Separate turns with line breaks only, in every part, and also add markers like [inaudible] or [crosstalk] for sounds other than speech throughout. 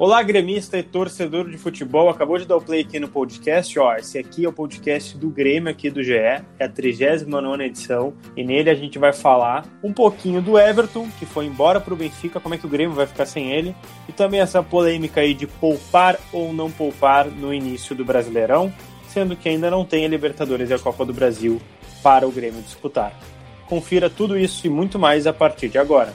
Olá, gremista e torcedor de futebol. Acabou de dar o play aqui no podcast. Ó, esse aqui é o podcast do Grêmio aqui do GE. É a 39 edição. E nele a gente vai falar um pouquinho do Everton, que foi embora para o Benfica, como é que o Grêmio vai ficar sem ele. E também essa polêmica aí de poupar ou não poupar no início do Brasileirão, sendo que ainda não tem a Libertadores e a Copa do Brasil para o Grêmio disputar. Confira tudo isso e muito mais a partir de agora.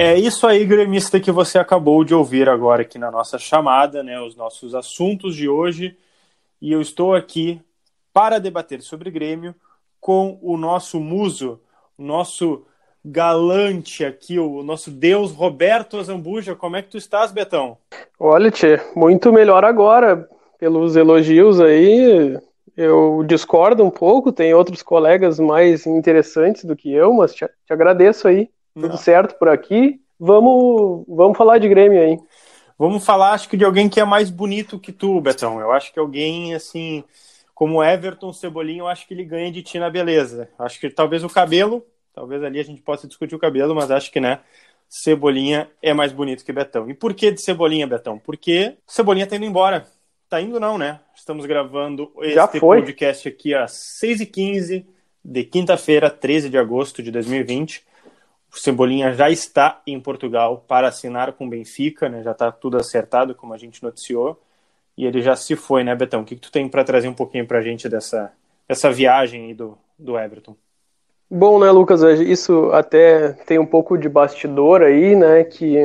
É isso aí, gremista, que você acabou de ouvir agora aqui na nossa chamada, né? Os nossos assuntos de hoje. E eu estou aqui para debater sobre Grêmio com o nosso muso, o nosso galante aqui, o nosso deus Roberto Azambuja. Como é que tu estás, Betão?
Olha, Tchê, muito melhor agora. Pelos elogios aí, eu discordo um pouco, tem outros colegas mais interessantes do que eu, mas te, te agradeço aí. Tudo Não. certo por aqui. Vamos, vamos falar de Grêmio aí.
Vamos falar, acho que de alguém que é mais bonito que tu, Betão. Eu acho que alguém, assim, como Everton Cebolinha, eu acho que ele ganha de ti na beleza. Acho que talvez o cabelo, talvez ali a gente possa discutir o cabelo, mas acho que, né, Cebolinha é mais bonito que Betão. E por que de Cebolinha, Betão? Porque Cebolinha tá indo embora. Tá indo não, né? Estamos gravando este podcast aqui às 6h15 de quinta-feira, 13 de agosto de 2020. O Cebolinha já está em Portugal para assinar com o Benfica, né? Já está tudo acertado, como a gente noticiou. E ele já se foi, né, Betão? O que, que tu tem para trazer um pouquinho para a gente dessa, dessa viagem aí do, do Everton?
Bom, né, Lucas? Isso até tem um pouco de bastidor aí, né? Que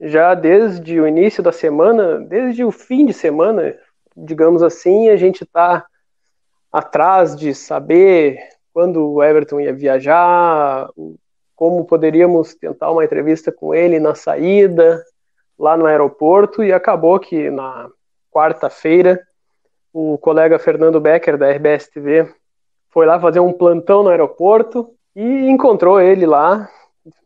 já desde o início da semana, desde o fim de semana, digamos assim, a gente está atrás de saber quando o Everton ia viajar, como poderíamos tentar uma entrevista com ele na saída, lá no aeroporto, e acabou que na quarta-feira o colega Fernando Becker, da RBS TV, foi lá fazer um plantão no aeroporto e encontrou ele lá,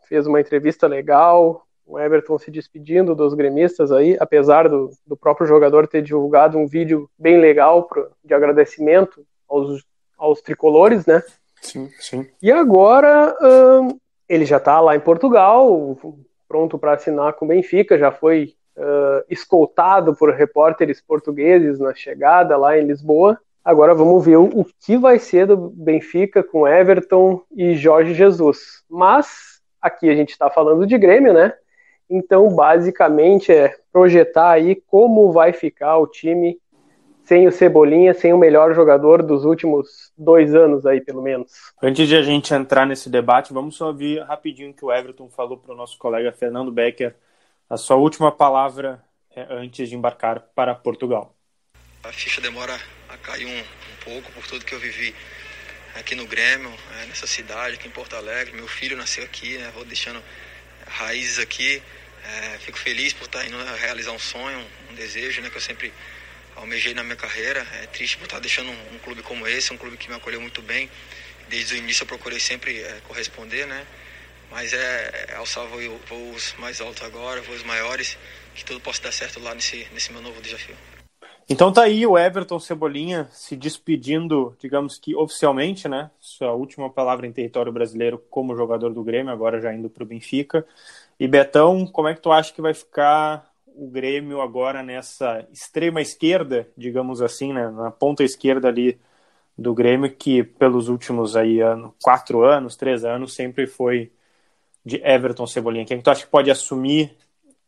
fez uma entrevista legal, o Everton se despedindo dos gremistas aí, apesar do, do próprio jogador ter divulgado um vídeo bem legal pro, de agradecimento aos, aos tricolores, né?
Sim, sim.
E agora hum, ele já está lá em Portugal, pronto para assinar com o Benfica, já foi uh, escoltado por repórteres portugueses na chegada lá em Lisboa. Agora vamos ver o, que vai ser do Benfica com Everton e Jorge Jesus. Mas aqui a gente está falando de Grêmio, né? Então, basicamente, é projetar aí como vai ficar o time sem o Cebolinha, sem o melhor jogador dos últimos dois anos aí, pelo menos.
Antes de a gente entrar nesse debate, vamos só ouvir rapidinho que o Everton falou para o nosso colega Fernando Becker, a sua última palavra é, antes de embarcar para Portugal.
A ficha demora a cair um, um pouco por tudo que eu vivi aqui no Grêmio, é, nessa cidade, aqui em Porto Alegre. Meu filho nasceu aqui, né, vou deixando raízes aqui. É, fico feliz por estar indo realizar um sonho, um desejo, né, que eu sempre almejei na minha carreira. É triste por estar deixando um, um clube como esse, um clube que me acolheu muito bem. Desde o início eu procurei sempre é, corresponder, né? Mas é, é alçar voos mais altos agora, voos maiores, que tudo possa dar certo lá nesse, nesse meu novo desafio.
Então tá aí o Everton Cebolinha se despedindo, digamos que oficialmente, né? Sua última palavra em território brasileiro como jogador do Grêmio, agora já indo para o Benfica. E Betão, como é que tu acha que vai ficar o Grêmio agora nessa extrema esquerda, digamos assim, né, na ponta esquerda ali do Grêmio, que pelos últimos aí ano, quatro anos, três anos, sempre foi de Everton Cebolinha. Quem é tu acha que pode assumir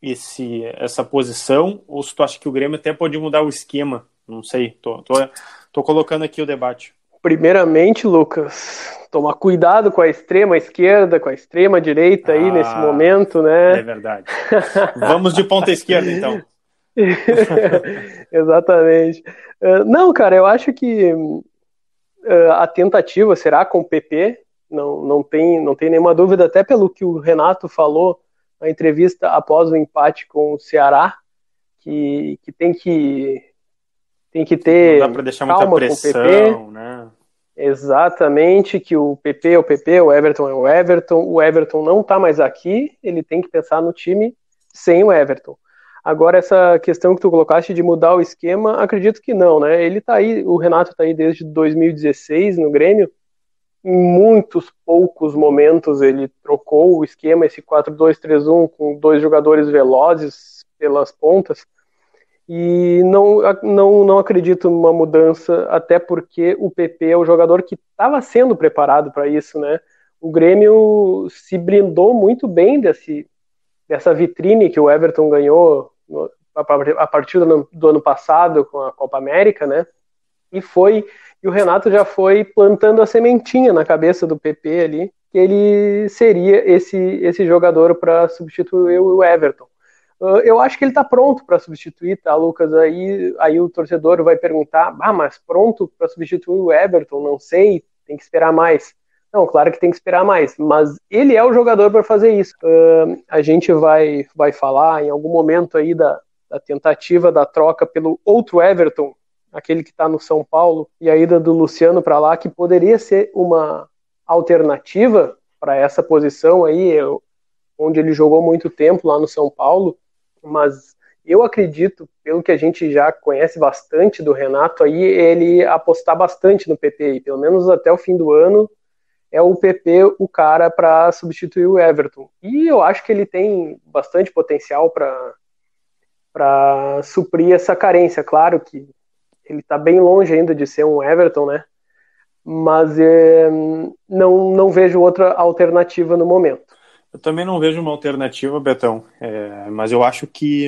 esse, essa posição? Ou se tu acha que o Grêmio até pode mudar o esquema? Não sei, tô, tô, tô colocando aqui o debate.
Primeiramente, Lucas, tomar cuidado com a extrema esquerda, com a extrema direita aí ah, nesse momento, né?
É verdade. Vamos de ponta esquerda, então. [laughs]
Exatamente. Uh, não, cara, eu acho que uh, a tentativa será com o PP, não, não, tem, não tem nenhuma dúvida, até pelo que o Renato falou na entrevista após o empate com o Ceará, que, que tem que tem que ter
não dá para deixar muita pressão, né?
Exatamente, que o PP é o PP, o Everton é o Everton, o Everton não está mais aqui, ele tem que pensar no time sem o Everton. Agora, essa questão que tu colocaste de mudar o esquema, acredito que não, né? Ele tá aí, o Renato tá aí desde 2016 no Grêmio. Em muitos poucos momentos ele trocou o esquema, esse 4-2-3-1, com dois jogadores velozes pelas pontas. E não, não, não acredito numa mudança, até porque o PP é o jogador que estava sendo preparado para isso, né? O Grêmio se blindou muito bem desse, dessa vitrine que o Everton ganhou no, a partir do ano, do ano passado com a Copa América, né? E foi e o Renato já foi plantando a sementinha na cabeça do PP ali, que ele seria esse esse jogador para substituir o Everton. Uh, eu acho que ele está pronto para substituir, tá, Lucas? Aí, aí o torcedor vai perguntar: ah, mas pronto para substituir o Everton? Não sei, tem que esperar mais. Não, claro que tem que esperar mais, mas ele é o jogador para fazer isso. Uh, a gente vai, vai falar em algum momento aí da, da tentativa da troca pelo outro Everton, aquele que está no São Paulo, e a ida do Luciano para lá, que poderia ser uma alternativa para essa posição aí, onde ele jogou muito tempo lá no São Paulo mas eu acredito, pelo que a gente já conhece bastante do Renato aí, ele apostar bastante no PP, pelo menos até o fim do ano é o PP o cara para substituir o Everton. E eu acho que ele tem bastante potencial para para suprir essa carência. Claro que ele está bem longe ainda de ser um Everton, né? Mas é, não, não vejo outra alternativa no momento.
Eu também não vejo uma alternativa, Betão, é, mas eu acho que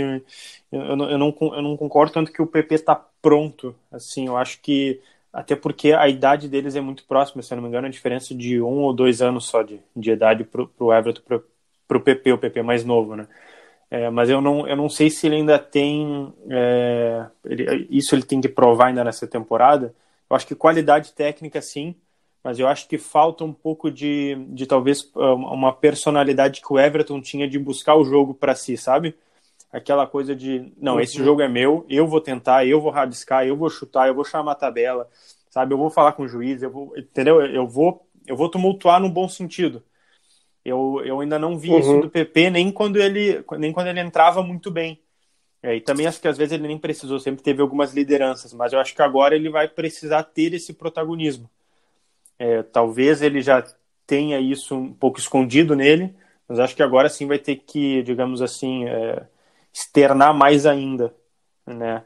eu não, eu, não, eu não concordo tanto que o PP está pronto. Assim, eu acho que até porque a idade deles é muito próxima, se eu não me engano, a diferença de um ou dois anos só de, de idade para o Everton, para o PP, o PP mais novo, né? É, mas eu não, eu não sei se ele ainda tem. É, ele, isso ele tem que provar ainda nessa temporada. Eu acho que qualidade técnica, sim, mas eu acho que falta um pouco de, de talvez ah, uma personalidade que o Everton tinha de buscar o jogo para si, sabe? Aquela coisa de, não, uhum. esse jogo é meu, eu vou tentar, eu vou rabiscar, eu vou chutar, eu vou chamar a tabela, sabe? Eu vou falar com o juiz, eu vou, entendeu? Eu vou, eu vou tumultuar no bom sentido. Eu, eu ainda não vi uhum. isso do PP nem quando ele nem quando ele entrava muito bem. É, e também acho que às vezes ele nem precisou, sempre teve algumas lideranças, mas eu acho que agora ele vai precisar ter esse protagonismo. É, talvez ele já tenha isso um pouco escondido nele, mas acho que agora sim vai ter que, digamos assim, é, externar mais ainda, né?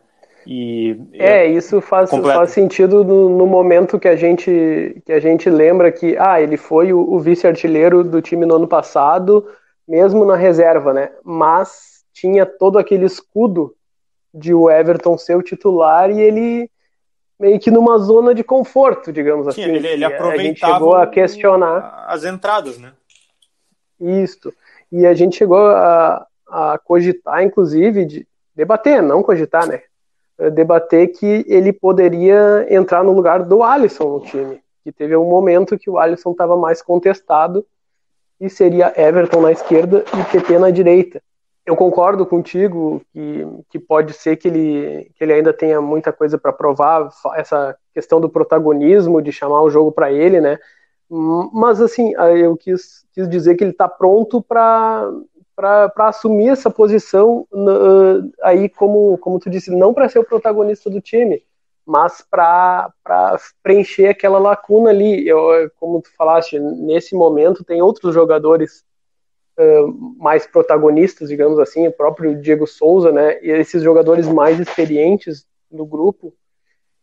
E é, isso faz, faz sentido no, no, momento que a gente que a gente lembra que ah, ele foi o, o vice-artilheiro do time no ano passado, mesmo na reserva, né? Mas tinha todo aquele escudo de o Everton ser o titular e ele meio que numa zona de conforto, digamos Sim, assim.
Ele, ele aproveitava a gente chegou a questionar as entradas, né?
Isso. E a gente chegou a, a cogitar, inclusive, de debater, não cogitar, né? Debater que ele poderia entrar no lugar do Alisson no time. Que teve um momento que o Alisson estava mais contestado e seria Everton na esquerda e PP na direita eu concordo contigo que, que pode ser que ele, que ele ainda tenha muita coisa para provar, essa questão do protagonismo, de chamar o jogo para ele, né? Mas, assim, eu quis, quis dizer que ele está pronto para assumir essa posição aí, como, como tu disse, não para ser o protagonista do time, mas para preencher aquela lacuna ali. Eu, como tu falaste, nesse momento tem outros jogadores mais protagonistas, digamos assim, o próprio Diego Souza, né, e esses jogadores mais experientes do grupo,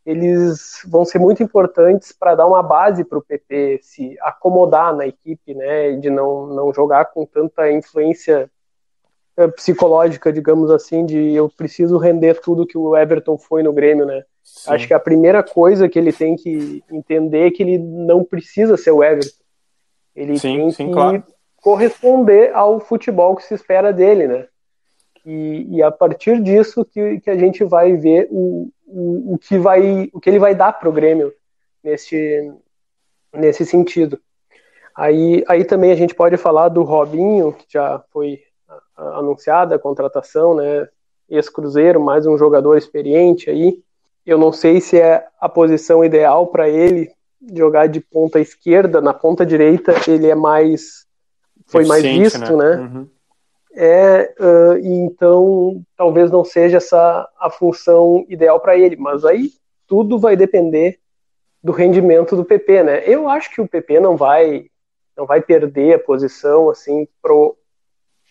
eles vão ser muito importantes para dar uma base para o PP se acomodar na equipe, né, de não, não jogar com tanta influência psicológica, digamos assim, de eu preciso render tudo que o Everton foi no Grêmio, né. Sim. Acho que a primeira coisa que ele tem que entender é que ele não precisa ser o Everton. Ele sim, tem sim, que claro corresponder ao futebol que se espera dele, né? E, e a partir disso que, que a gente vai ver o, o, o, que, vai, o que ele vai dar para o Grêmio nesse, nesse sentido. Aí, aí também a gente pode falar do Robinho, que já foi anunciada a contratação, né? Ex-Cruzeiro, mais um jogador experiente aí. Eu não sei se é a posição ideal para ele jogar de ponta esquerda, na ponta direita ele é mais foi mais visto, né? né? Uhum é uh, então talvez não seja essa a função ideal para ele, mas aí tudo vai depender do rendimento do PP, né? Eu acho que o PP não vai não vai perder a posição assim pro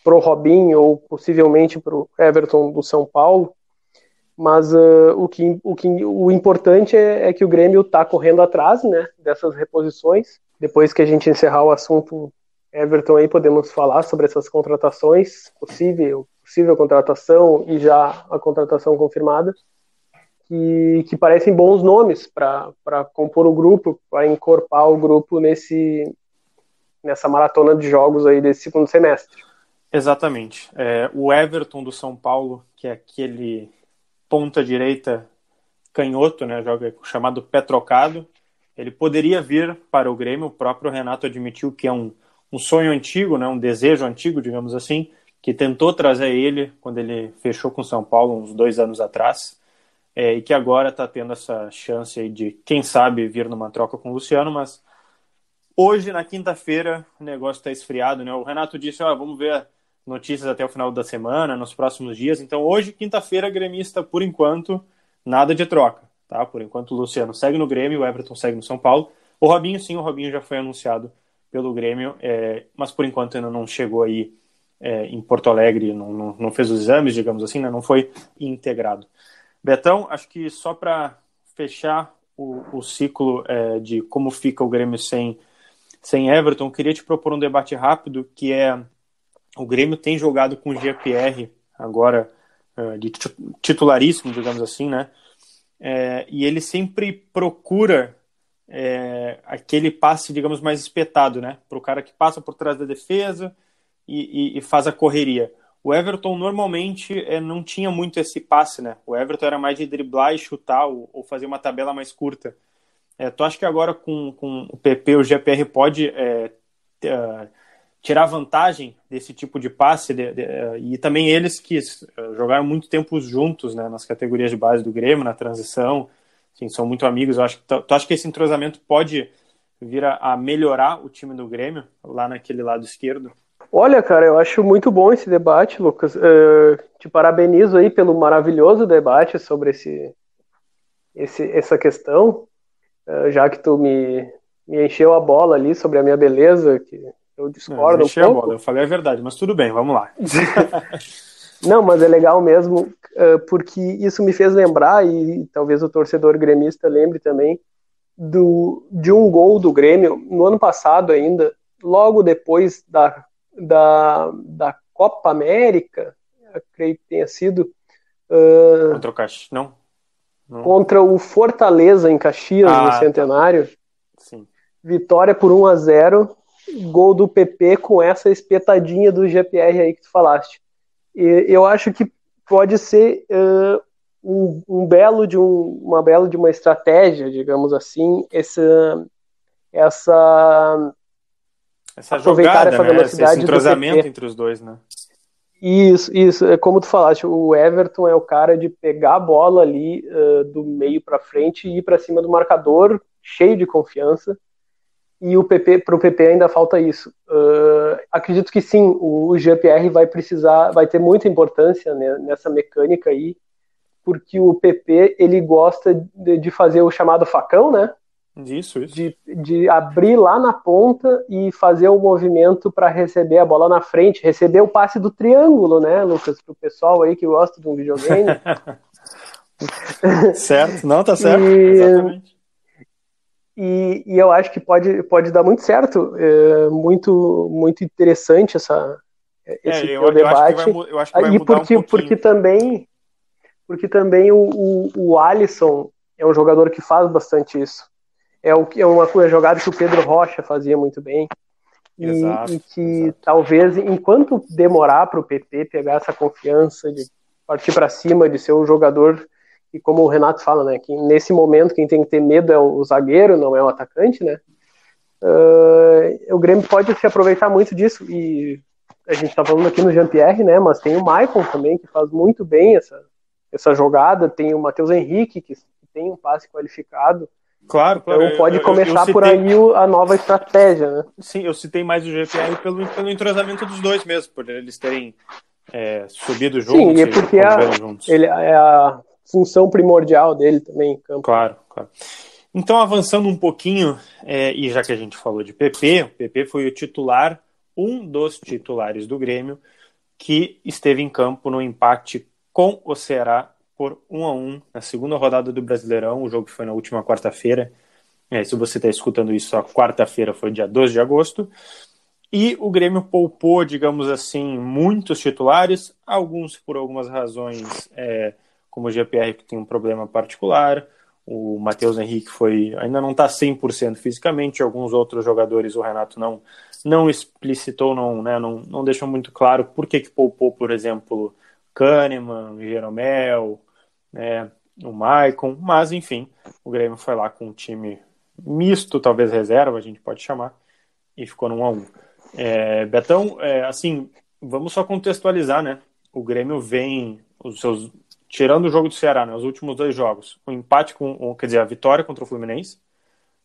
pro Robinho ou possivelmente pro Everton do São Paulo, mas uh, o que o que o importante é, é que o Grêmio está correndo atrás, né? Dessas reposições. Depois que a gente encerrar o assunto Everton aí podemos falar sobre essas contratações, possível, possível contratação e já a contratação confirmada, que, que parecem bons nomes para compor o grupo, para encorpar o grupo nesse nessa maratona de jogos aí desse segundo semestre.
Exatamente. É, o Everton do São Paulo, que é aquele ponta direita canhoto, né, joga chamado pé trocado, ele poderia vir para o Grêmio. O próprio Renato admitiu que é um um sonho antigo, né, um desejo antigo, digamos assim, que tentou trazer ele quando ele fechou com São Paulo uns dois anos atrás, é, e que agora está tendo essa chance de, quem sabe, vir numa troca com o Luciano, mas hoje, na quinta-feira, o negócio está esfriado, né? O Renato disse, ó, vamos ver notícias até o final da semana, nos próximos dias. Então, hoje, quinta-feira, gremista, por enquanto, nada de troca, tá? Por enquanto, o Luciano segue no Grêmio, o Everton segue no São Paulo. O Robinho, sim, o Robinho já foi anunciado pelo Grêmio, é, mas por enquanto ainda não chegou aí é, em Porto Alegre, não, não, não, fez os exames, digamos assim, né, não foi integrado. Betão, acho que só para fechar o, o ciclo é, de como fica o Grêmio sem, sem Everton, queria te propor um debate rápido, que é o Grêmio tem jogado com o GPR agora é, de titularíssimo, digamos assim, né? É, e ele sempre procura é, aquele passe, digamos, mais espetado, né? Para o cara que passa por trás da defesa e, e, e faz a correria. O Everton normalmente é, não tinha muito esse passe, né? O Everton era mais de driblar e chutar ou, ou fazer uma tabela mais curta. É, tu acha que agora com, com o PP, o GPR pode é, uh, tirar vantagem desse tipo de passe? De, de, uh, e também eles que uh, jogaram muito tempo juntos né, nas categorias de base do Grêmio, na transição, Sim, são muito amigos. Eu acho que tu, acha que esse entrosamento pode vir a, a, melhorar o time do Grêmio lá naquele lado esquerdo?
Olha, cara, eu acho muito bom esse debate, Lucas. Uh, te parabenizo aí pelo maravilhoso debate sobre esse, esse essa questão, uh, já que tu me, me encheu a bola ali sobre a minha beleza, que eu discordo Não,
um pouco. a bola, eu falei a verdade, mas tudo bem, vamos lá. [laughs]
Não, mas é legal mesmo, porque isso me fez lembrar, e talvez o torcedor gremista lembre também, do, de um gol do Grêmio no ano passado ainda, logo depois da, da, da Copa América, creio que tenha sido.
Uh, contra o Caxias, não?
não? Contra o Fortaleza em Caxias, ah, no tá. Centenário. Tá. Sim. Vitória por 1 a 0 gol do PP com essa espetadinha do GPR aí que tu falaste. E eu acho que pode ser uh, um, um, belo de um, uma bela de uma estratégia, digamos assim, essa essa
essa jogada, essa né? velocidade esse entrosamento entre os dois, né?
Isso, isso. É como tu falaste, o Everton é o cara de pegar a bola ali uh, do meio para frente e ir para cima do marcador, cheio de confiança e o PP para o PP ainda falta isso. Uh, acredito que sim, o GPR vai precisar, vai ter muita importância né, nessa mecânica aí, porque o PP ele gosta de, de, fazer o chamado facão, né?
Isso, isso.
De, de abrir lá na ponta e fazer o movimento para receber a bola na frente, receber o passe do triângulo, né, Lucas? Para o pessoal aí que gosta de um videogame. [laughs]
certo, não, tá certo, e... exatamente
e, e, eu acho que pode, pode dar muito certo, é muito, muito interessante essa, esse é, eu, debate. Eu acho que vai, eu acho que e porque, um porque também, porque também o, o, o Alisson é um jogador que faz bastante isso. É, o, é uma, uma jogada que o Pedro Rocha fazia muito bem. e, exato, e que exato. talvez, enquanto demorar para o PP pegar essa confiança de partir para cima, de ser o jogador, e como o Renato fala, né, que nesse momento quem tem que ter medo é o zagueiro, não é o atacante, né, uh, o Grêmio pode se aproveitar muito disso, e a gente está falando aqui no Jean-Pierre, né, mas tem o Maicon também, que faz muito bem essa, essa jogada, tem o Matheus Henrique, que tem um passe qualificado,
Claro, claro.
Então pode começar eu, eu citei... por aí a nova estratégia, né?
Sim, eu citei mais o GPR pelo, pelo entrosamento dos dois mesmo, por eles terem é, subido juntos.
Sim, e é porque a, ele, é a função primordial dele também em campo.
Claro, claro. Então, avançando um pouquinho, é, e já que a gente falou de PP, o PP foi o titular, um dos titulares do Grêmio, que esteve em campo no empate com o Ceará por 1 a 1 na segunda rodada do Brasileirão. O jogo foi na última quarta-feira. É, se você está escutando isso, a quarta-feira foi dia 12 de agosto. E o Grêmio poupou, digamos assim, muitos titulares, alguns por algumas razões, é, como o GPR, que tem um problema particular. O Matheus Henrique foi ainda não está 100% fisicamente, alguns outros jogadores o Renato não não explicitou, não, né, não, não deixou muito claro por que, que poupou, por exemplo, Kahneman, Jeromel, né, o Maicon, mas enfim, o Grêmio foi lá com um time misto, talvez reserva, a gente pode chamar, e ficou no 1 a 1 é, Betão, é, assim, vamos só contextualizar, né? O Grêmio vem, os seus, tirando o jogo do Ceará, né, os últimos dois jogos, o um empate com, quer dizer, a vitória contra o Fluminense,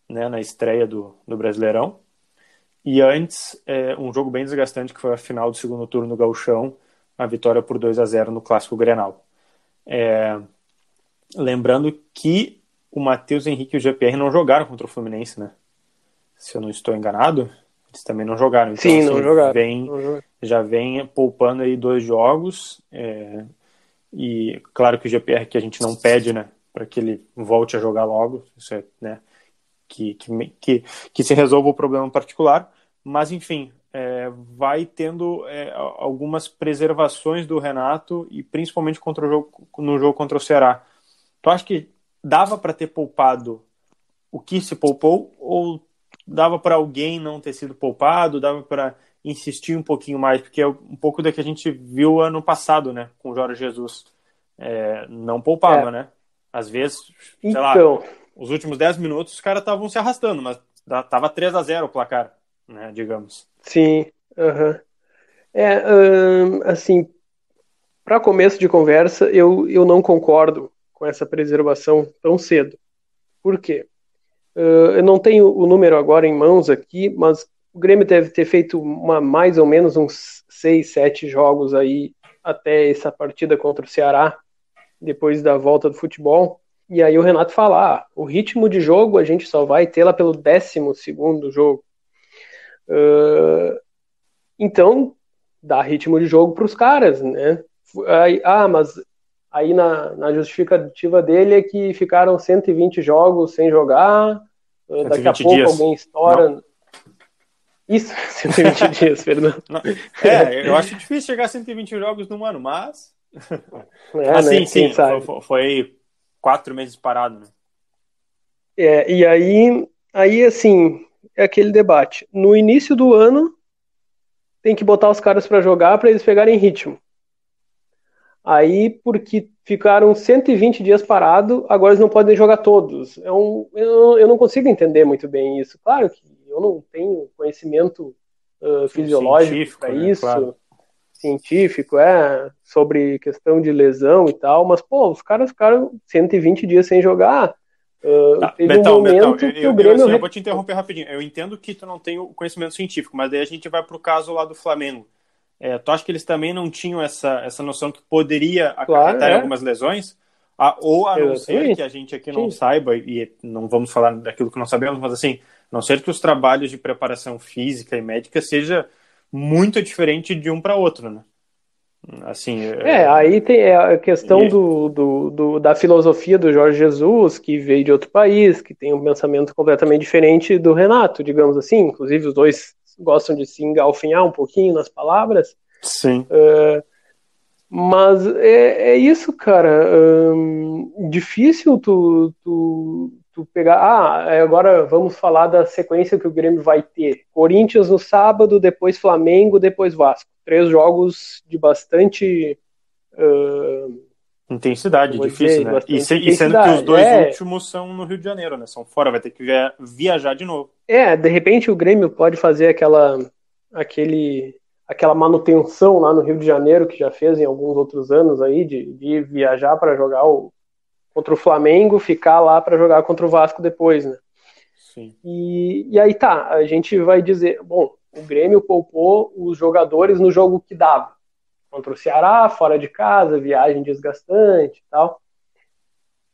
né, na estreia do, do Brasileirão, e antes, é, um jogo bem desgastante que foi a final do segundo turno do Gauchão, a vitória por 2 a 0 no Clássico Grenal. É, lembrando que o Matheus Henrique e o GPR não jogaram contra o Fluminense, né? Se eu não estou enganado, eles também não jogaram.
Então, Sim, assim, não jogaram.
Vem,
não jogaram.
Já vem poupando aí dois jogos. É, e claro que o GPR que a gente não pede, né? Para que ele volte a jogar logo. Isso é, né? Que, que, que, que se resolva o problema particular. Mas, enfim, é, vai tendo é, algumas preservações do Renato e principalmente contra o jogo, no jogo contra o Ceará. Tu acha que dava para ter poupado o que se poupou ou dava para alguém não ter sido poupado, dava para insistir um pouquinho mais, porque é um pouco da que a gente viu ano passado, né, com o Jorge Jesus. É, não poupava, é. né? Às vezes, sei então... lá, os últimos 10 minutos os caras estavam se arrastando, mas tava 3 a 0 o placar, né, digamos.
Sim, é, assim, para começo de conversa, eu, eu não concordo com essa preservação tão cedo. Por quê? Uh, eu não tenho o número agora em mãos aqui, mas o Grêmio deve ter feito uma, mais ou menos uns seis, sete jogos aí até essa partida contra o Ceará, depois da volta do futebol. E aí o Renato fala, ah, o ritmo de jogo a gente só vai ter lá pelo décimo segundo jogo. Uh, então, dá ritmo de jogo para os caras, né? Aí, ah, mas aí na, na, justificativa dele é que ficaram 120 jogos sem jogar, uh, daqui a pouco dias. alguém estoura. Não. Isso, [laughs] 120 [laughs] dias, Fernando.
É, eu acho difícil chegar a 120 jogos num ano, mas. É, assim, né? sim, foi, foi, quatro meses parado, né?
É, e aí, aí assim, é aquele debate. No início do ano, tem que botar os caras para jogar para eles pegarem ritmo. Aí, porque ficaram 120 dias parados, agora eles não podem jogar todos. É um, eu, eu não consigo entender muito bem isso. Claro que eu não tenho conhecimento uh, fisiológico para né? isso, claro. científico, é, sobre questão de lesão e tal, mas, pô, os caras ficaram 120 dias sem jogar. Uh,
tá, teve Betão, um Betão, eu, o Grêmio... Eu, eu vou te interromper rapidinho. Eu entendo que tu não tem o conhecimento científico, mas daí a gente vai pro caso lá do Flamengo. É, tu acha que eles também não tinham essa, essa noção que poderia acarretar claro, é. algumas lesões? A, ou a não ser que a gente aqui não Sim. saiba, e não vamos falar daquilo que não sabemos, mas assim, não ser que os trabalhos de preparação física e médica seja muito diferente de um para outro, né? Assim,
é, é, aí tem é, a questão e... do, do, do, da filosofia do Jorge Jesus, que veio de outro país, que tem um pensamento completamente diferente do Renato, digamos assim. Inclusive, os dois gostam de se engalfinhar um pouquinho nas palavras.
Sim.
Uh, mas é, é, isso, cara. Um, difícil tu, tu, tu pegar, ah, é, agora vamos falar da sequência que o Grêmio vai ter. Corinthians no sábado, depois Flamengo, depois Vasco. Três jogos de bastante uh,
intensidade, difícil, né? E, se, e, sendo que os dois é... últimos são no Rio de Janeiro, né? São fora, vai ter que viajar de novo.
É, de repente o Grêmio pode fazer aquela aquele aquela manutenção lá no Rio de Janeiro que já fez em alguns outros anos aí de, de viajar para jogar o, contra o Flamengo, ficar lá para jogar contra o Vasco depois, né?
Sim.
E, e aí tá, a gente vai dizer, bom, o Grêmio poupou os jogadores no jogo que dava. Contra o Ceará, fora de casa, viagem desgastante e tal.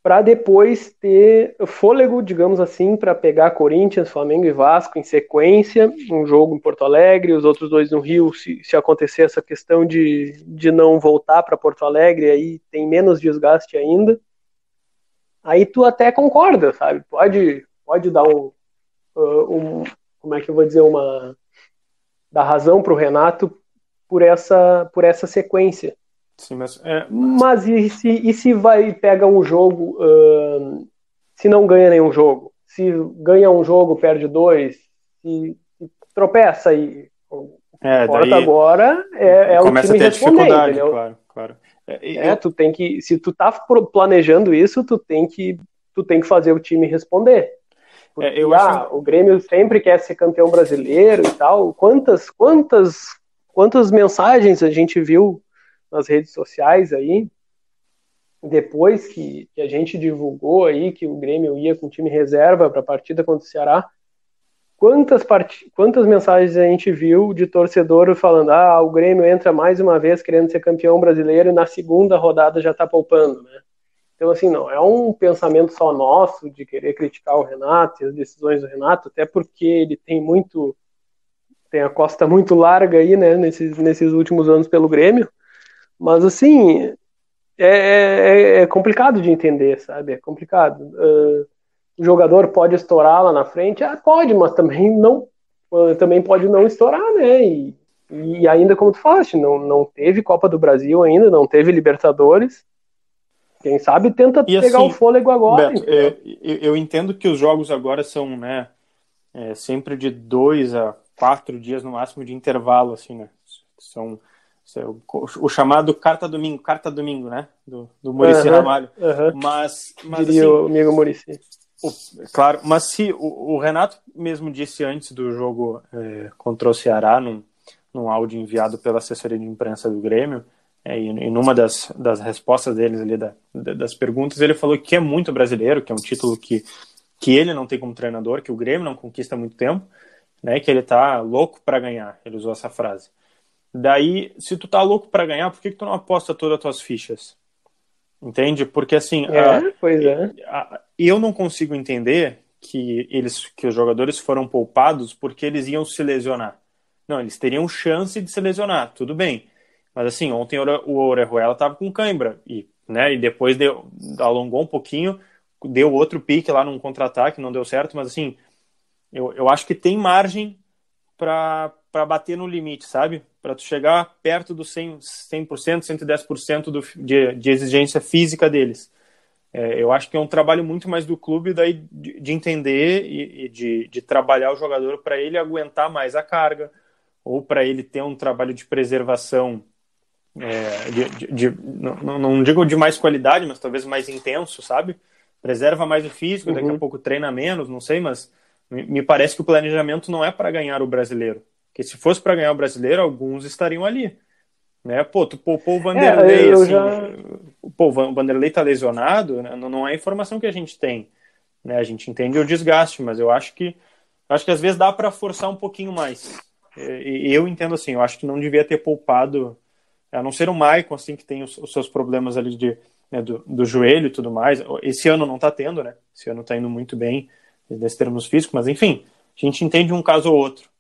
Para depois ter fôlego, digamos assim, para pegar Corinthians, Flamengo e Vasco em sequência, um jogo em Porto Alegre, os outros dois no Rio, se, se acontecer essa questão de, de não voltar para Porto Alegre, aí tem menos desgaste ainda aí tu até concorda, sabe? Pode, pode dar um, uh, um como é que eu vou dizer, uma dar razão para o Renato por essa, por essa sequência.
Sim, mas, é...
mas e se, e se vai pega um jogo, uh, se não ganha nenhum jogo, se ganha um jogo perde dois, se, se tropeça e
é, daí
agora é, é o time?
Claro, claro.
É, é, tu tem que, se tu tá planejando isso, tu tem que, tu tem que fazer o time responder. Porque, é, eu ah, acho... o Grêmio sempre quer ser campeão brasileiro e tal. Quantas, quantas, quantas mensagens a gente viu nas redes sociais aí depois que, que a gente divulgou aí que o Grêmio ia com time reserva para a partida contra o Ceará, Quantas, part... Quantas mensagens a gente viu de torcedor falando: ah, o Grêmio entra mais uma vez querendo ser campeão brasileiro e na segunda rodada já está poupando, né? Então, assim, não é um pensamento só nosso de querer criticar o Renato e as decisões do Renato, até porque ele tem muito. tem a costa muito larga aí, né, nesses, nesses últimos anos pelo Grêmio. Mas, assim, é, é, é complicado de entender, sabe? É complicado. Uh, o jogador pode estourar lá na frente? Ah, pode, mas também não também pode não estourar, né? E, e ainda como tu falaste, não, não teve Copa do Brasil ainda, não teve Libertadores. Quem sabe tenta e pegar assim, o fôlego agora.
Beto, é, eu, eu, entendo que os jogos agora são, né, é, sempre de dois a quatro dias no máximo de intervalo, assim, né? São o, chamado carta domingo, carta domingo, né? Do, do Murici uhum, Ramalho.
Uhum.
Mas, mas
Diria assim, o amigo Murici.
Claro, mas se o, o, Renato mesmo disse antes do jogo é, contra o Ceará, num, num áudio enviado pela assessoria de imprensa do Grêmio, é, e, e numa das, das respostas deles ali, da, das perguntas, ele falou que é muito brasileiro, que é um título que, que ele não tem como treinador, que o Grêmio não conquista há muito tempo, né, que ele tá louco para ganhar, ele usou essa frase. Daí, se tu tá louco para ganhar, por que, que tu não aposta todas as tuas fichas? Entende? Porque assim.
É, a, pois é.
A, eu não consigo entender que eles que os jogadores foram poupados porque eles iam se lesionar. Não, eles teriam chance de se lesionar, tudo bem. Mas assim, ontem o Orejuela estava com cãibra e, né, e depois deu, alongou um pouquinho, deu outro pique lá num contra-ataque, não deu certo, mas assim, eu, eu acho que tem margem para bater no limite, sabe? Para tu chegar perto do 100%, 100% 110% do, de, de exigência física deles. É, eu acho que é um trabalho muito mais do clube daí de, de entender e, e, de, de trabalhar o jogador para ele aguentar mais a carga ou para ele ter um trabalho de preservação é, de, de, não, não, digo de mais qualidade, mas talvez mais intenso, sabe? Preserva mais o físico, daqui uhum. a pouco treina menos, não sei, mas me, me parece que o planejamento não é para ganhar o brasileiro. Que se fosse para ganhar o brasileiro, alguns estariam ali. Né? Pô, tu poupou o Vanderlei, é, assim, já... pô, o Vanderlei tá lesionado, né? não é a informação que a gente tem. Né? A gente entende o desgaste, mas eu acho que acho que às vezes dá para forçar um pouquinho mais. E, eu entendo assim, eu acho que não devia ter poupado, a não ser o Maicon, assim, que tem os, os seus problemas ali de, né, do, do, joelho e tudo mais. Esse ano não tá tendo, né? Esse ano tá indo muito bem nesses termos físicos, mas enfim, a gente entende um caso ou outro.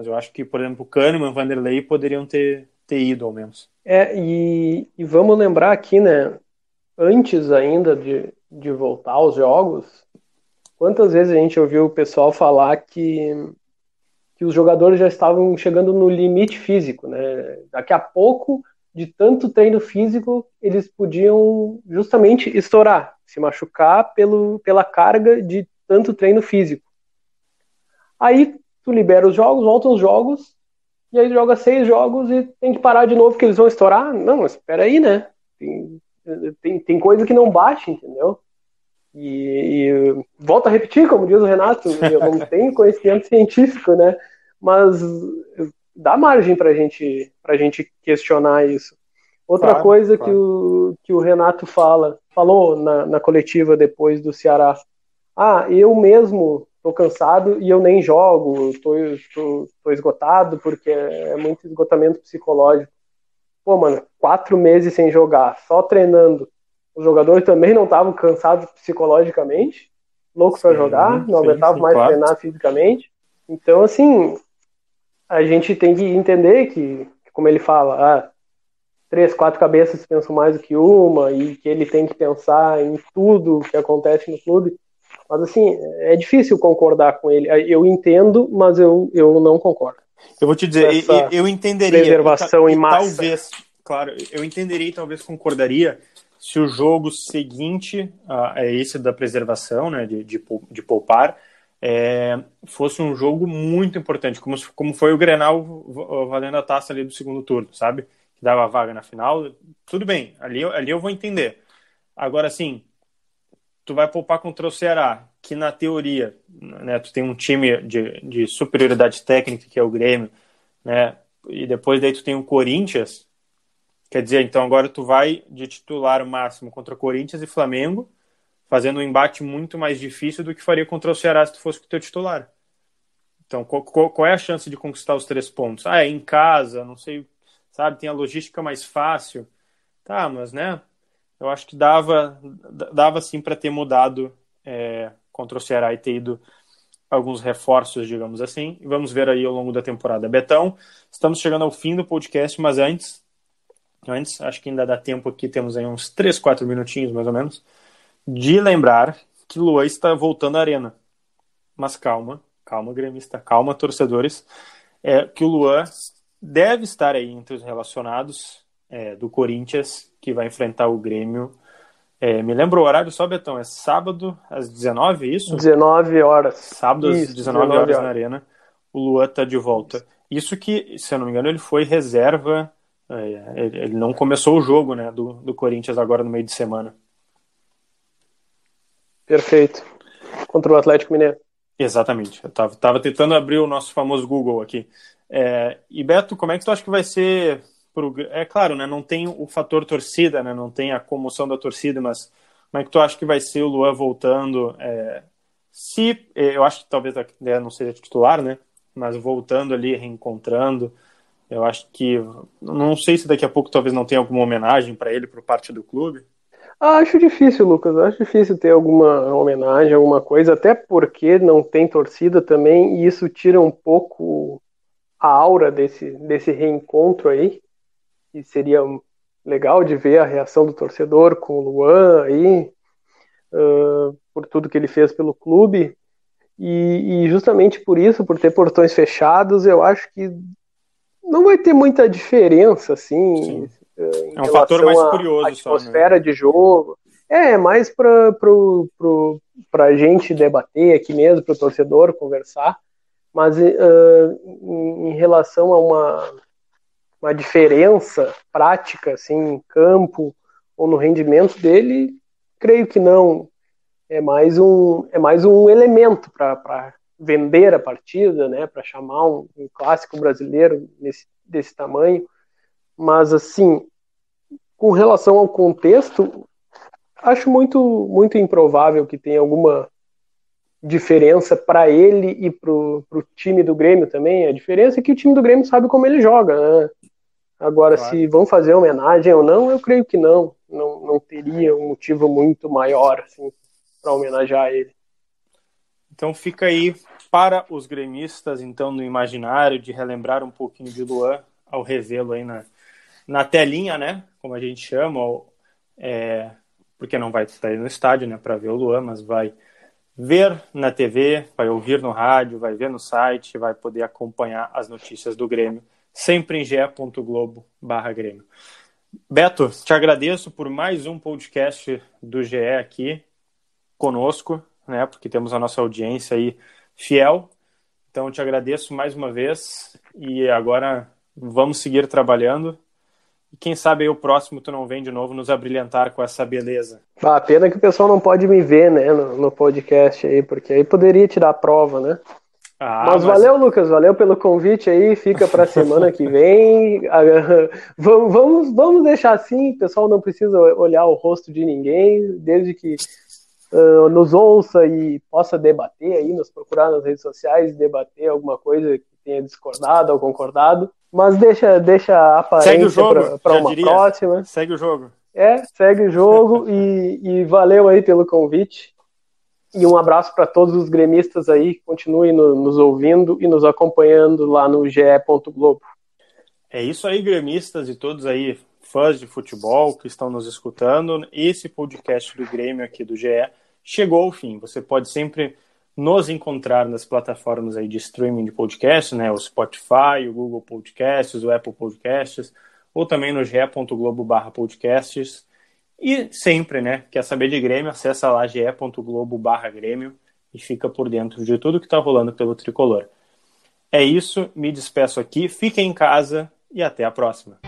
Mas eu acho que, por exemplo, Kahneman, Vanderlei poderiam ter, ter ido, ao menos.
É, e, e vamos lembrar aqui, né, antes ainda de, de voltar aos jogos, quantas vezes a gente ouviu o pessoal falar que, que os jogadores já estavam chegando no limite físico, né? Daqui a pouco de tanto treino físico, eles podiam justamente estourar, se machucar pelo, pela carga de tanto treino físico. Aí tu libera os jogos, volta os jogos, e aí joga seis jogos e tem que parar de novo porque eles vão estourar. Não, espera aí, né? Tem, tem, tem coisa que não bate, entendeu? E, e volto a repetir, como diz o Renato, [laughs] eu não tenho conhecimento científico, né? Mas dá margem para gente, a gente questionar isso. Outra claro, coisa claro. Que, o, que o Renato fala, falou na, na coletiva depois do Ceará. Ah, eu mesmo tô cansado e eu nem jogo, tô, tô, tô esgotado porque é muito esgotamento psicológico. Pô, mano, quatro meses sem jogar, só treinando. Os jogadores também não estavam cansados psicologicamente, loucos para jogar, não aguentavam mais claro. treinar fisicamente. Então, assim, a gente tem que entender que, como ele fala, ah, três, quatro cabeças pensam mais do que uma e que ele tem que pensar em tudo que acontece no clube. Mas assim, é difícil concordar com ele. Eu entendo, mas eu, eu não concordo.
Eu vou te dizer, eu, eu entenderia.
Preservação em massa.
Talvez, claro, eu entenderia e talvez concordaria se o jogo seguinte a, a esse da preservação, né, de, de, de poupar, é, fosse um jogo muito importante, como, como foi o Grenal valendo a taça ali do segundo turno, sabe? Que dava vaga na final. Tudo bem, ali, ali eu vou entender. Agora, assim, tu vai poupar contra o Ceará, que na teoria, né, tu tem um time de, de superioridade técnica, que é o Grêmio, né, e depois daí tu tem o Corinthians, quer dizer, então agora tu vai de titular máximo contra Corinthians e Flamengo, fazendo um embate muito mais difícil do que faria contra o Ceará se tu fosse o teu titular. Então, qual, qual, é a chance de conquistar os três pontos? Ah, é em casa, não sei, sabe, tem a logística mais fácil. Tá, mas, né, eu acho que dava, dava sim para ter mudado é, contra o Ceará e ter ido alguns reforços, digamos assim. E vamos ver aí ao longo da temporada. Betão, estamos chegando ao fim do podcast, mas antes, antes, acho que ainda dá tempo aqui, temos aí uns 3, 4 minutinhos mais ou menos, de lembrar que Luan está voltando à arena. Mas calma, calma, gremista, calma, torcedores. É, que o Luan deve estar aí entre os relacionados é, do Corinthians, que vai enfrentar o Grêmio. É, me lembra o horário só, Betão? É sábado às 19, é isso?
19 horas.
Sábado isso, às 19, 19 horas, horas, na Arena. O Luan tá de volta. Isso que, se eu não me engano, ele foi reserva. É, ele não começou o jogo né, do, do Corinthians agora no meio de semana.
Perfeito. Contra o Atlético Mineiro.
Exatamente. Eu tava, tava tentando abrir o nosso famoso Google aqui. É, e Beto, como é que tu acha que vai ser é claro, né, não tem o fator torcida, né, não tem a comoção da torcida, mas como é que tu acha que vai ser o Luan voltando? É, se é, eu acho que talvez ideia não seja titular, né, mas voltando ali, reencontrando, eu acho que não sei se daqui a pouco talvez não tenha alguma homenagem para ele por parte do clube.
Acho difícil, Lucas. Acho difícil ter alguma homenagem, alguma coisa, até porque não tem torcida também, e isso tira um pouco a aura desse, desse reencontro aí que seria legal de ver a reação do torcedor com o Luan aí, uh, por tudo que ele fez pelo clube. E, e, justamente por isso, por ter portões fechados, eu acho que não vai ter muita diferença, assim.
É um fator mais curioso. A
atmosfera
só, né?
de jogo. É, mais para a gente debater aqui mesmo, para o torcedor conversar. Mas uh, em relação a uma uma diferença prática assim em campo ou no rendimento dele, creio que não. É mais um é mais um elemento para vender a partida, né, para chamar um, um, clássico brasileiro nesse, desse tamanho. Mas assim, com relação ao contexto, acho muito muito improvável que tenha alguma diferença para ele e para o time do Grêmio também. A diferença é que o time do Grêmio sabe como ele joga. Né? Agora, claro. se vão fazer homenagem ou não, eu creio que não. Não, não teria um motivo muito maior assim, para homenagear ele.
Então fica aí para os gremistas, então, no imaginário, de relembrar um pouquinho de Luan ao revê-lo aí na, na telinha, né? Como a gente chama, ou, é, porque não vai estar aí no estádio, né, para ver o Luan, mas vai ver na TV, vai ouvir no rádio, vai ver no site, vai poder acompanhar as notícias do Grêmio sempre em ge.globo barra Grêmio. Beto, te agradeço por mais um podcast do GE aqui conosco, né? Porque temos a nossa audiência aí fiel. Então, te agradeço mais uma vez e agora vamos seguir trabalhando. E quem sabe aí o próximo tu não vem de novo nos abrilhantar com essa beleza.
Ah, pena que o pessoal não pode me ver, né, no, no podcast aí, porque aí poderia tirar a prova, né? Ah, mas, mas, valeu, Lucas, valeu pelo convite aí. Fica para a [laughs] semana que vem. [laughs] vamos, vamos, vamos deixar assim, o pessoal não precisa olhar o rosto de ninguém, desde que uh, nos ouça e possa debater aí, nos procurar nas redes sociais, debater alguma coisa que tenha discordado ou concordado. Mas deixa, deixa a aparência para uma diria. próxima.
Segue o jogo.
É, segue o jogo [laughs] e, e valeu aí pelo convite. E um abraço para todos os gremistas aí que continuem no, nos ouvindo e nos acompanhando lá no ge. Globo.
É isso aí, gremistas e todos aí fãs de futebol que estão nos escutando. Esse podcast do Grêmio aqui do GE chegou ao fim. Você pode sempre nos encontrar nas plataformas aí de streaming de podcast, né? O Spotify, o Google Podcasts, o Apple Podcasts, ou também no ge.globo/podcasts. E sempre, né, quer saber de Grêmio, acessa lá ge.globo barra Grêmio e fica por dentro de tudo que está rolando pelo Tricolor. É isso, me despeço aqui, fiquem em casa e até a próxima.